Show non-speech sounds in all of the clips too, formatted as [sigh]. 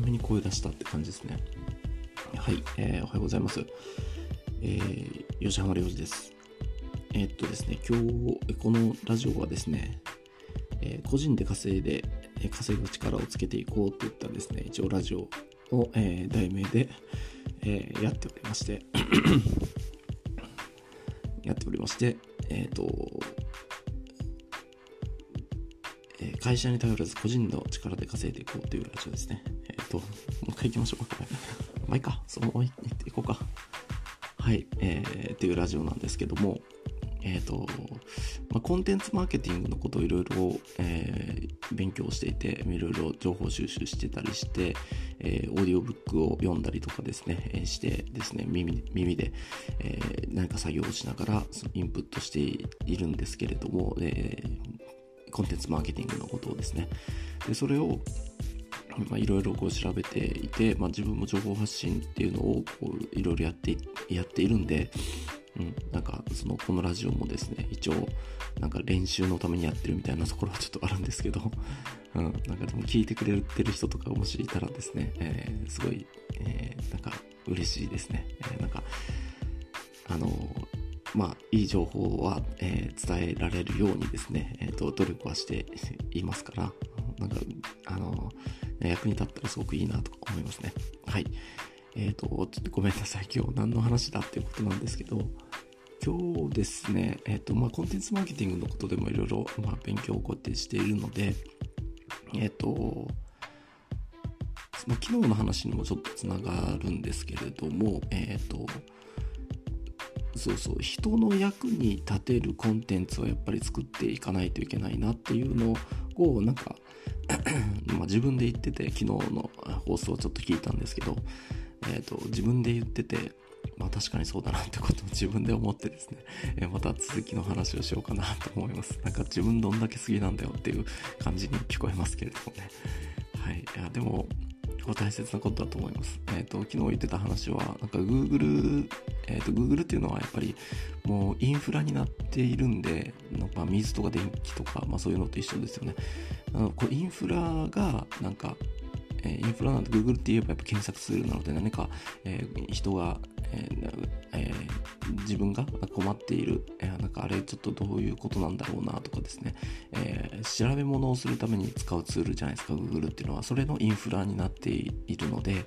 遅めに声出したって感じですね。はい、えー、おはようございます。えー、吉浜良二です。えー、っとですね、今日、このラジオはですね、えー、個人で稼いで、え稼ぐ力をつけていこうといったですね、一応ラジオを、えー、題名で、えー、やっておりまして [coughs] やっておりまして、えっ、と、え会社に頼らず個人の力で稼いでいこうというラジオですね。えっ、と、もう一回行きましょうか。まあいいか、そのまま行っていこうか。はい、えー、っていうラジオなんですけども、えっ、ー、と、まあ、コンテンツマーケティングのことをいろいろ勉強していて、いろいろ情報収集してたりして、えー、オーディオブックを読んだりとかですね、してですね、耳耳で、えー、何か作業をしながらインプットしているんですけれども、えー、コンテンツマーケティングのことをですね。で、それをいろいろ調べていて、まあ、自分も情報発信っていうのをいろいろやっているんで、うん、なんかそのこのラジオもですね一応なんか練習のためにやってるみたいな [laughs] ところはちょっとあるんですけど、うん、なんかでも聞いてくれてる人とかもしいたらですね、えー、すごい、えー、なんか嬉しいですね、えー、なんかあのまあいい情報は、えー、伝えられるようにですね、えーと、努力はしていますからなんかあの役に立ったらすごくいいなと思いますねはいえっ、ー、と、ちょっとごめんなさい。今日何の話だっていうことなんですけど、今日ですね、えっ、ー、と、まあ、コンテンツマーケティングのことでもいろいろ、まあ、勉強をこうやってしているので、えっ、ー、と、まあ、昨日の話にもちょっとつながるんですけれども、えっ、と、そうそう、人の役に立てるコンテンツをやっぱり作っていかないといけないなっていうのを、なんか自分で言ってて、昨日の放送をちょっと聞いたんですけど、えーと、自分で言ってて、まあ確かにそうだなってことを [laughs] 自分で思ってですね、えー、また続きの話をしようかなと思います。なんか自分どんだけ好きなんだよっていう感じに聞こえますけれどもね。はい。いや、でも、大切なことだと思います。えっ、ー、と、昨日言ってた話は、なんか Google、えっ、ー、と、Google っていうのはやっぱりもうインフラになっているんで、なんか水とか電気とか、まあそういうのと一緒ですよね。あのこうインフラがなんかえインフラなんて Google って言えばやっぱ検索ツールなので何か、え、人が、えーえー、自分が困っている、えなんかあれちょっとどういうことなんだろうなとかですね、え調べ物をするために使うツールじゃないですか Google っていうのは。それのインフラになっているので、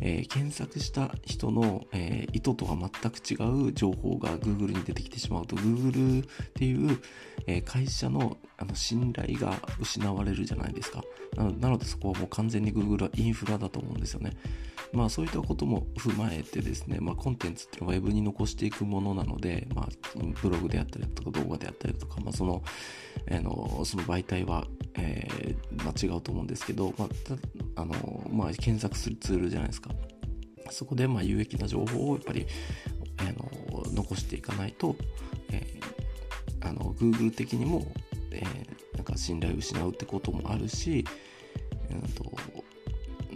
え検索した人の、え意図とは全く違う情報が Google に出てきてしまうと Google っていう、え会社のあの信頼が失われるじゃないですか。なのでそこはもう完全に Google はインフラだと思うんですよね。まあそういったことも踏まえてですね、まあ、コンテンツっていうのは Web に残していくものなので、まあ、ブログであったりとか動画であったりとか、まあ、その、えー、のその媒体は、えーまあ、違うと思うんですけど、まああのまあ、検索するツールじゃないですか。そこでまあ有益な情報をやっぱり、えー、の残していかないと、えー、あの Google 的にも、えー、なんか信頼を失うってこともあるし、えーと、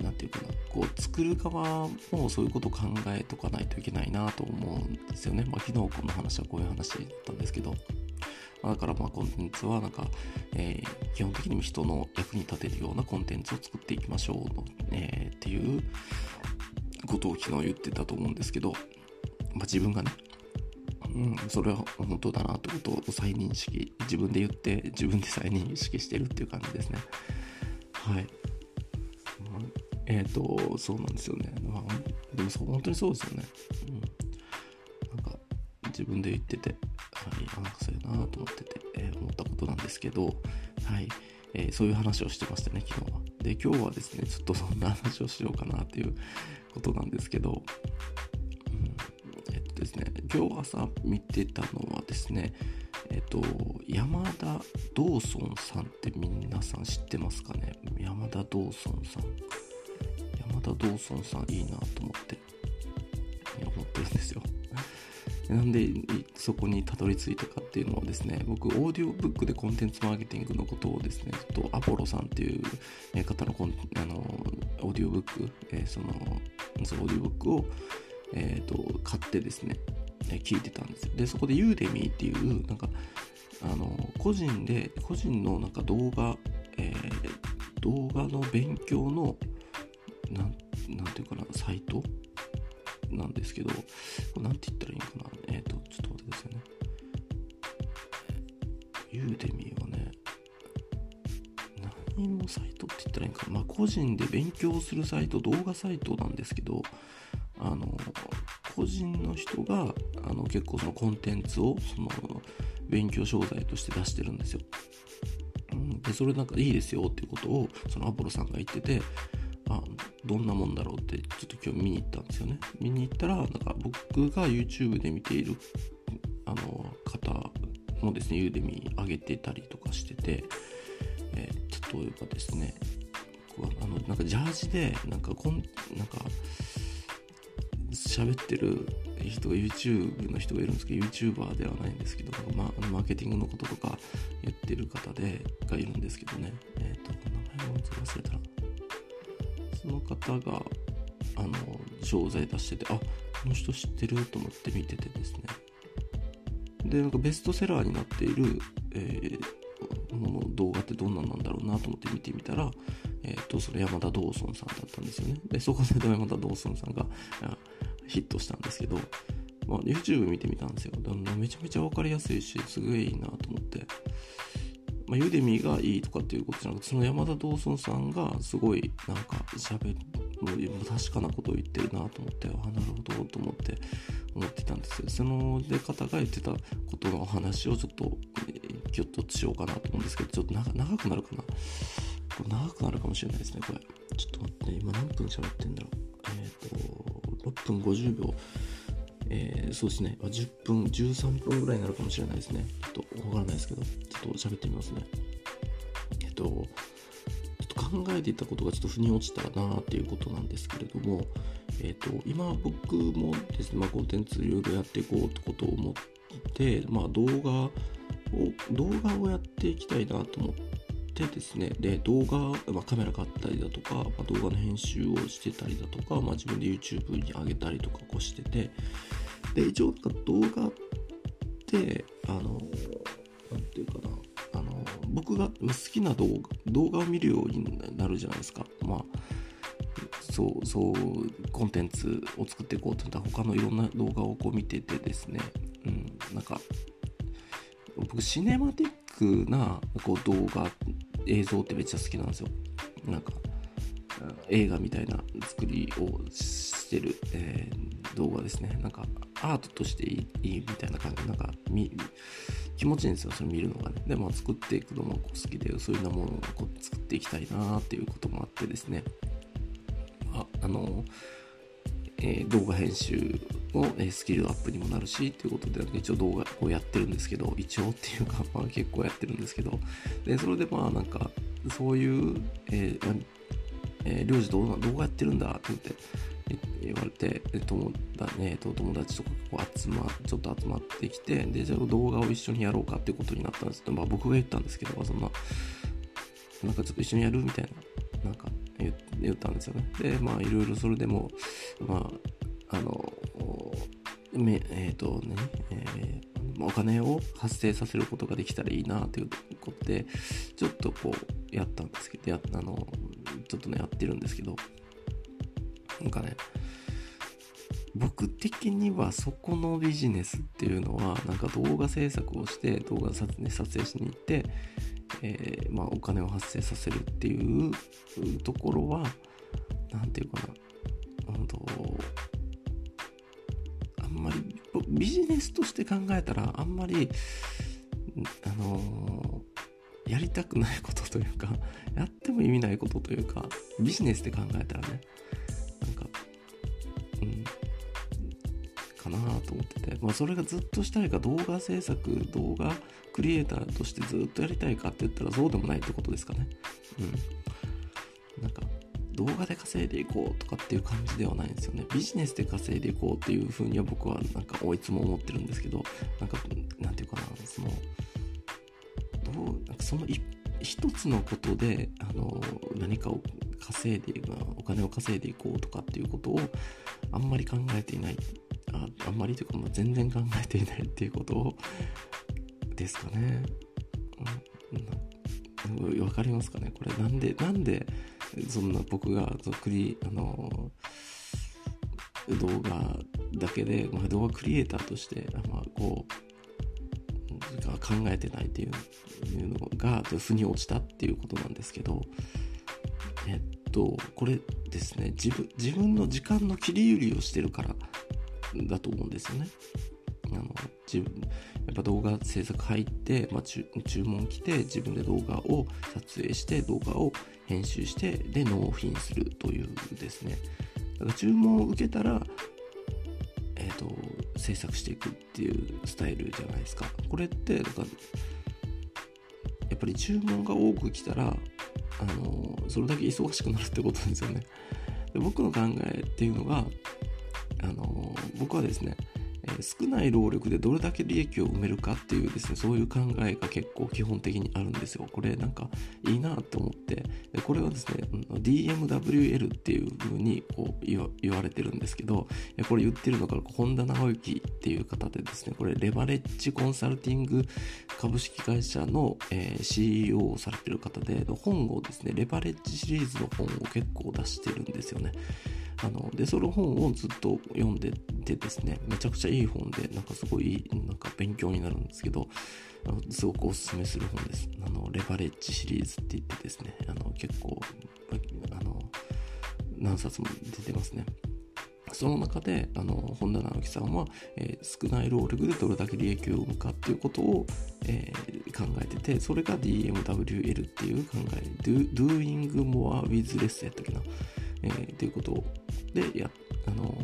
なんていうかなこう作る側もそういうことを考えとかないといけないなと思うんですよね。まあ、昨日この話はこういう話だったんですけど、まあ、だからまあコンテンツはなんか、えー、基本的にも人の役に立てるようなコンテンツを作っていきましょうの、えー、っていうことを昨日言ってたと思うんですけど、まあ、自分がね、うん、それは本当だなってことを再認識、自分で言って自分で再認識してるっていう感じですね。はい。えっ、ー、と、そうなんですよね。まあ、でもそう、本当にそうですよね。うん。なんか、自分で言ってて、はい、なんかそうやなと思ってて、えー、思ったことなんですけど、はい。えー、そういう話をしてましたね、昨日は。で、今日はですね、ちょっとそんな話をしようかなっていうことなんですけど、うん、えっとですね、今日朝見てたのはですね、えっと、山田ドーソンさんって皆さん知ってますかね？山田ドーソンさん。田ドーソンさんいいなと思って、思ってるんですよ。[laughs] なんでそこにたどり着いたかっていうのはですね、僕、オーディオブックでコンテンツマーケティングのことをですね、ちょっとアポロさんっていう方のコンあのオーディオブック、えー、その、そのオーディオブックを、えーと、買ってですね、聞いてたんですよ。で、そこで Udemy っていう、なんか、あの、個人で、個人のなんか動画、えー、動画の勉強のななんていうかなサイト？なんですけどこれなんて言ったらいいのかな？えっ、とちょっと待ってくださいね。ユーデミーはね。何のサイトって言ったらいいのかな？まあ個人で勉強するサイト動画サイトなんですけどあの個人の人があの結構そのコンテンツをその勉強商材として出してるんですよ。うん、でそれなんかいいですよっていうことをそのアポロさんが言っててあどんなもんだろうってちょっと今日見に行ったんですよね。見に行ったらなんか僕が YouTube で見ているあの方もですねユーデミ上げてたりとかしてて、えー、例えばですね。あのなんかジャージでなんかこんなんか喋ってる人が YouTube の人がいるんですけど YouTuber ではないんですけど、ま、マーケティングのこととか言ってる方でがいるんですけどね。えっ、ー、と名前を忘れたら。その方があの商材出しててあこの人知ってると思って見ててですねでなんかベストセラーになっている、えー、もの動画ってどんなんなんだろうなと思って見てみたらえーと、それ山田ドーソンさんだったんですよね。で、そこで山田ドーソンさんがヒットしたんですけど、まあ、YouTube 見てみたんですよ。めちゃめちゃ分かりやすいし、すごいいいなと思って。まあ、ユーデミーがいいとかっていうことじゃなくて、その山田ドーソンさんがすごいなんか喋る、もう確かなことを言ってるなと思って、あ、なるほどと思って思ってたんですよ。その出方が言ってたことのお話をちょっとギュッとしようかなと思うんですけど、ちょっと長くなるかな。これ長くなるかもしれないですね、これ。ちょっと待って、今何分喋ってんだろう。えっ、ー、と、6分50秒。えー、そうですね。10分、13分ぐらいになるかもしれないですね。ちょっとわからないですけど、ちょっと喋ってみますね。えっ、と、ちょっと考えていたことがちょっと腑に落ちたなっていうことなんですけれども、えっ、と、今僕もですね、まあ、コンテンツいろいろやっていこうってことを思って、まあ、動画を、動画をやっていきたいなと思って、でですね、で、動画、まあ、カメラ買ったりだとか、まあ、動画の編集をしてたりだとか、まあ、自分で YouTube に上げたりとかこうしてて、で、一応動画って、あの、なんていうかな、あの、僕が好きな動画、動画を見るようになるじゃないですか。まあ、そう、そう、コンテンツを作っていこうと思った、他のいろんな動画をこう見ててですね、うん、なんか、僕、シネマティックなこう動画映像ってめっちゃ好きなんですよ。なんか映画みたいな作りをしてる、えー、動画ですね。なんかアートとしていいみたいな感じ。なんか気持ちいいんですよそれ見るのがね。でも作っていくのも好きでそういうようなものをこう作っていきたいなっていうこともあってですね。ああのえー、動画編集の、スキルアップにもなるしっていうことで一応動画こうやってるんですけど一応っていうか、[laughs] まあ、結構やってるんですけどでそれでまあなんかそういう、えーえー、領事どう動画やってるんだって言って言われて友だ、ね、友達とかこう集まちょっと集まってきてでじゃあ動画を一緒にやろうかってことになったんですけど、まあ、僕が言ったんですけどそんななんかちょっと一緒にやるみたいななんか言ったんですよね。でまあいろいろそれでもまああのめえっ、ー、とね、えー、お金を発生させることができたらいいなということで、ちょっとこう、やったんですけど、やあの、ちょっとね、やってるんですけど、なんかね、僕的にはそこのビジネスっていうのは、なんか動画制作をして、動画撮,、ね、撮影しに行って、えー、まあ、お金を発生させるっていうところは、なんていうかな、本当んまビジネスとして考えたらあんまりあの、やりたくないことというかやっても意味ないことというかビジネスで考えたらねなんかうんかなと思ってて。まあそれがずっとしたいか動画制作動画クリエイターとしてずっとやりたいかって言ったらそうでもないってことですかね。うん。なんか動画で稼いでいこうとかっていう感じではないんですよね。ビジネスで稼いでいこうっていうふうには僕はなんかいつも思ってるんですけど、なんか、なんていうかな、その、どう、なんかその一つのことで、あの、何かを稼いでいく、お金を稼いでいこうとかっていうことをあんまり考えていない。ああんまりというか、まあ、全然考えていないっていうことを、ですかね。うん、わかりますかね？これなんで、なんで、そんな僕がクリあの動画だけで、まあ、動画クリエイターとして、まあ、こう考えてないっていうのが腑に落ちたっていうことなんですけどえっとこれですね自分自分の時間の切り売りをしてるからだと思うんですよね。あの自分やっぱ動画制作入って、まあ、注文来て自分で動画を撮影して動画を編集してで納品するというですね。だから注文を受けたらえっ、ー、と制作していくっていうスタイルじゃないですか。これってだからやっぱり注文が多く来たらあのそれだけ忙しくなるってことですよね。で僕の考えっていうのがあの僕はですね少ない労力でどれだけ利益を埋めるかっていうですね、そういう考えが結構基本的にあるんですよ。これなんかいいなって思って、これはですね、DMWL っていう風にこう言われてるんですけど、これ言ってるのが本田直之っていう方でですね、これレバレッジコンサルティング株式会社の、CEO をされてる方で、本をですね、レバレッジシリーズの本を結構出してるんですよね。あのでその本をずっと読んでてですねめちゃくちゃいい本でなんかすごいなんか勉強になるんですけどすごくおすすめする本ですあのレバレッジシリーズって言ってですねあの結構あの何冊も出てますねその中で、あの、本田直樹さんは、えー、少ない労力でどれだけ利益を生むかっていうことを、えー、考えてて、それが DMWL っていう考え、Do, Doing More with Less やったっけな。えー、ということでや、あの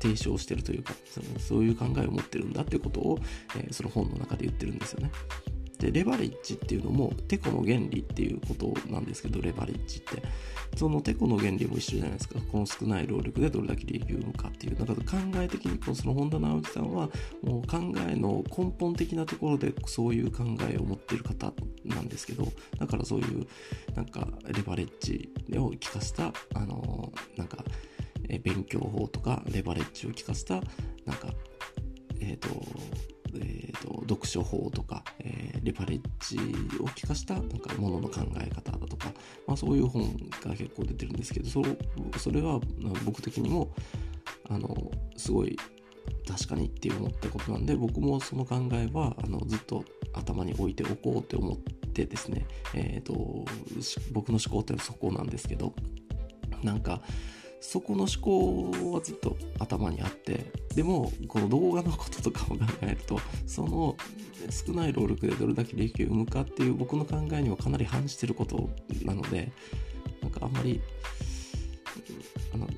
提唱してるというかその、そういう考えを持ってるんだっていうことを、えー、その本の中で言ってるんですよね。で、レバレッジっていうのも、テコの原理っていうことなんですけど、レバレッジって。そのテコの原理も一緒じゃないですか。この少ない労力でどれだけ利益を生むかっていう。だから考え的に、このその本田直樹さんは、もう考えの根本的なところでそういう考えを持ってる方なんですけど、だからそういう、なんか、レバレッジを効かせた、あのなんか、勉強法とか、レバレッジを効かせた、なんか、えっ、ー、と、えーと、読書法とか、えー、レバレッジを効かしたなんかものの考え方だとか、まあ、そういう本が結構出てるんですけどそそれは僕的にもあのすごい確かにって思ったことなんで僕もその考えはあのずっと頭に置いておこうって思ってですね、えーと僕の思考ってのはそこなんですけどなんかそこの思考はずっと頭にあってでもこの動画のこととかを考えるとその少ない労力でどれだけ利益を生むかっていう僕の考えにはかなり反してることなのでなんかあんまりあの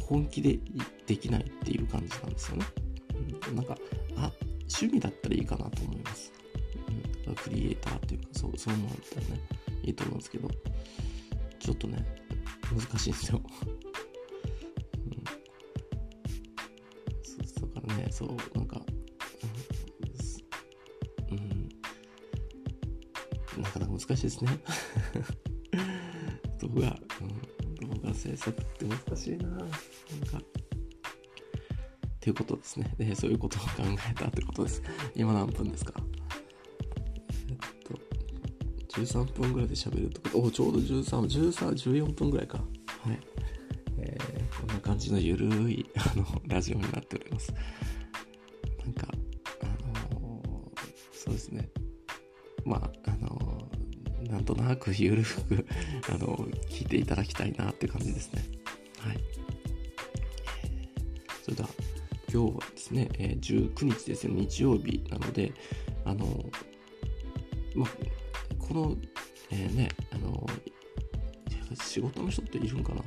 本気でできないっていう感じなんですよね、うん、なんかあ趣味だったらいいかなと思います、うん、クリエイターっていうかそうそういうのだったらね。いいと思うんですけど。ちょっとね難しいんですよ。うん、そうだからね。そうなんかうん、なかなか難しいですね。[laughs] 動画、うん、動画制作って難しいな。なんか。っていうことですね。でそういうことを考えたってことです。今何分ですか？13分ぐらいで喋るってことおちょうど13、13、14分ぐらいかはいえー、こんな感じのゆるいあのラジオになっております。なんか、あのー、そうですね。まあ、あのー、なんとなくゆるくあの聞いていただきたいなって感じですね。はい。それでは、今日はですね、え19日ですね、日曜日なので、あのまあ、この、えー、ね、あの仕事の人っているんかな？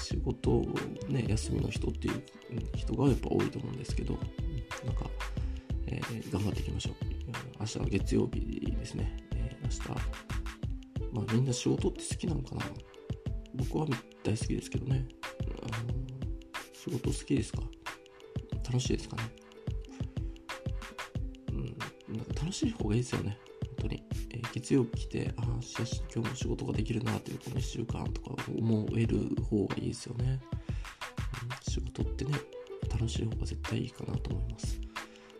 仕事ね、休みの人っていう人がやっぱ多いと思うんですけど、なんか、えー、頑張っていきましょう。明日は月曜日ですね。えー、明日、まあみんな仕事って好きなのかな？僕は大好きですけどね。あの仕事好きですか？楽しいですかね？うん、なんか楽しい方がいいですよね。ー、月曜日来て、ああ、今日も仕事ができるなというこの1週間とか思える方がいいですよね。うん、仕事ってね、楽しい方が絶対いいかなと思います。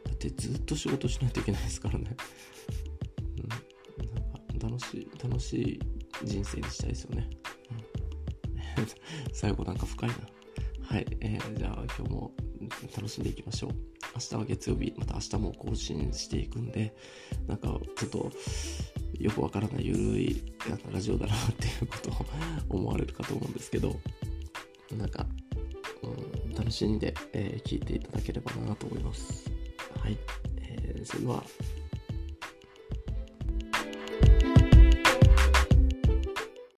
だってずっと仕事しないといけないですからね。うん、なんか楽しい、楽しい人生にしたいですよね。うん、[laughs] 最後なんか深いな。はい。えー、じゃあ今日も楽しんでいきましょう。明日は月曜日、また明日も更新していくんで、なんかちょっとよくわからないゆるいラジオだなっていうことを思われるかと思うんですけど、なんか、うん、楽しんで、えー、聞いていただければなと思います。はい。えー、それでは、